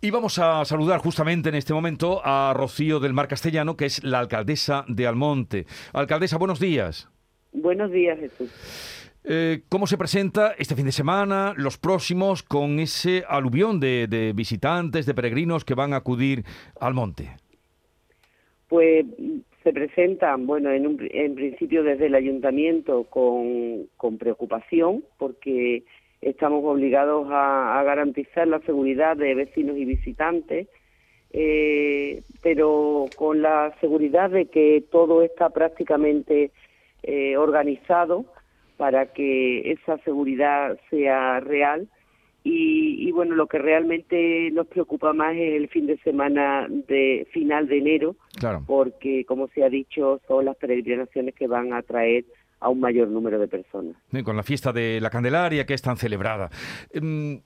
Y vamos a saludar justamente en este momento a Rocío del Mar Castellano, que es la alcaldesa de Almonte. Alcaldesa, buenos días. Buenos días, Jesús. Eh, ¿Cómo se presenta este fin de semana, los próximos, con ese aluvión de, visitantes, de peregrinos que van a acudir al monte? Pues se presentan, bueno, en, en principio desde el ayuntamiento con, con preocupación, porque estamos obligados a, garantizar la seguridad de vecinos y visitantes, eh, pero con la seguridad de que todo está prácticamente eh, organizado para que esa seguridad sea real. Y, bueno, lo que realmente nos preocupa más es el fin de semana de final de enero, porque, como se ha dicho, son las peregrinaciones que van a traer a un mayor número de personas. con la fiesta de la Candelaria que es tan celebrada. Em,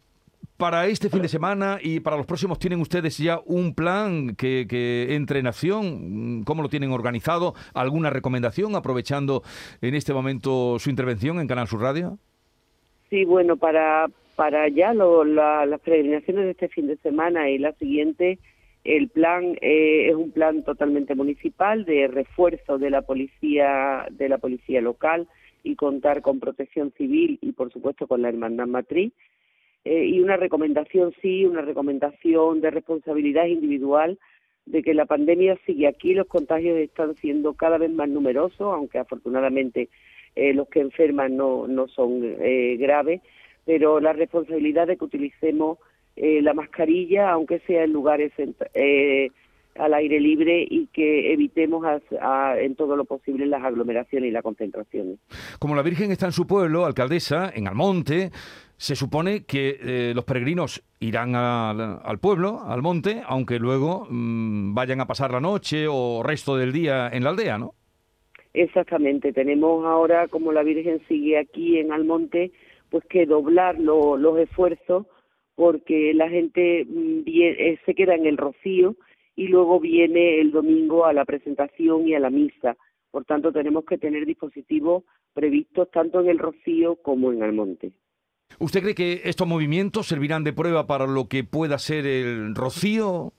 para este fin de semana y para los próximos, ¿tienen ustedes ya un plan que, entre en acción? ¿Cómo lo tienen organizado? ¿Alguna recomendación aprovechando en este momento su intervención en Canal Sur Radio? Sí, bueno, para, para ya las peregrinaciones de este fin de semana y la siguiente, el plan eh, es un plan totalmente municipal de refuerzo de la policía de la policía local y contar con protección civil y por supuesto con la hermandad matriz. Eh, y una recomendación sí una recomendación de responsabilidad individual de que la pandemia sigue aquí los contagios están siendo cada vez más numerosos aunque afortunadamente eh, los que enferman no no son graves pero la responsabilidad de que utilicemos eh, la mascarilla, aunque sea en lugares eh, al aire libre y que evitemos en todo lo posible las aglomeraciones y las concentraciones. Como la Virgen está en su pueblo, alcaldesa, en Almonte, se supone que eh, los peregrinos irán al pueblo, al monte, aunque luego mm, vayan a pasar la noche o resto del día en la aldea, ¿no? Exactamente. Tenemos ahora, como la Virgen sigue aquí en Almonte, pues que doblar los esfuerzos porque la gente mm, eh, se queda en el rocío y luego viene el domingo a la presentación y a la misa. Por tanto, tenemos que tener dispositivos previstos tanto en el rocío como en el monte. ¿Usted cree que estos movimientos servirán de prueba para lo que pueda ser el rocío?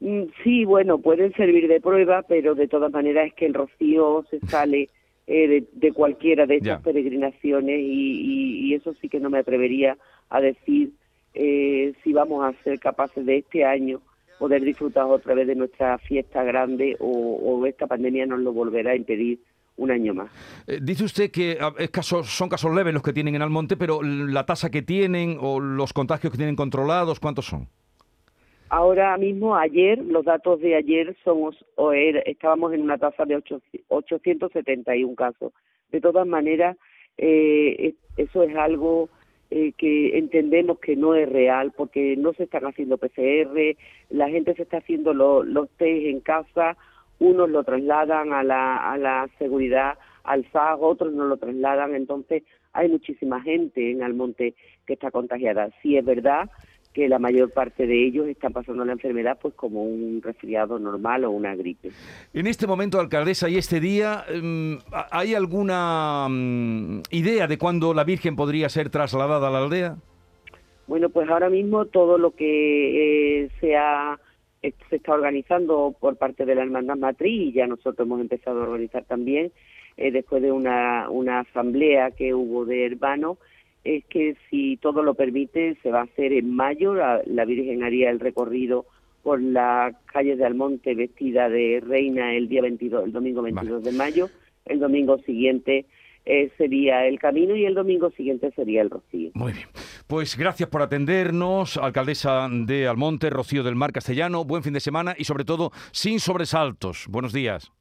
Mm, sí, bueno, pueden servir de prueba, pero de todas maneras es que el rocío se sale eh, de, cualquiera de estas peregrinaciones y, eso sí que no me atrevería a decir eh, si vamos a ser capaces de este año poder disfrutar otra vez de nuestra fiesta grande o, esta pandemia nos lo volverá a impedir un año más. Eh, dice usted que ah, es son casos leves los que tienen en Almonte, pero la tasa que tienen o los contagios que tienen controlados, ¿cuántos son? Ahora mismo, ayer, los datos de ayer somos, estábamos en una tasa de 871 casos. De todas maneras, eh, eso es algo eh, que entendemos que no es real porque no se están haciendo PCR, la gente se está haciendo los test en casa, unos lo trasladan a la, a la seguridad, al SAG, otros no lo trasladan, entonces hay muchísima gente en Almonte que está contagiada. Sí es verdad que la mayor parte de ellos están pasando la enfermedad pues como un resfriado normal o una gripe. En este momento, alcaldesa, y este día, em, ¿hay alguna mm, idea de cuándo la Virgen podría ser trasladada a la aldea? Bueno, pues ahora mismo todo lo que eh, se, eh, se está organizando por parte de la Hermandad Matriz, y ya nosotros hemos empezado a organizar también, eh, después de una, una asamblea que hubo de hermanos, es que si todo lo permite se va a hacer en mayo, la, Virgen haría el recorrido por las calles de Almonte vestida de reina el día 22, el domingo 22 de mayo, el domingo siguiente eh, sería el camino y el domingo siguiente sería el Rocío. Muy bien. Pues gracias por atendernos, alcaldesa de Almonte, Rocío del Mar Castellano. Buen fin de semana y sobre todo sin sobresaltos. Buenos días.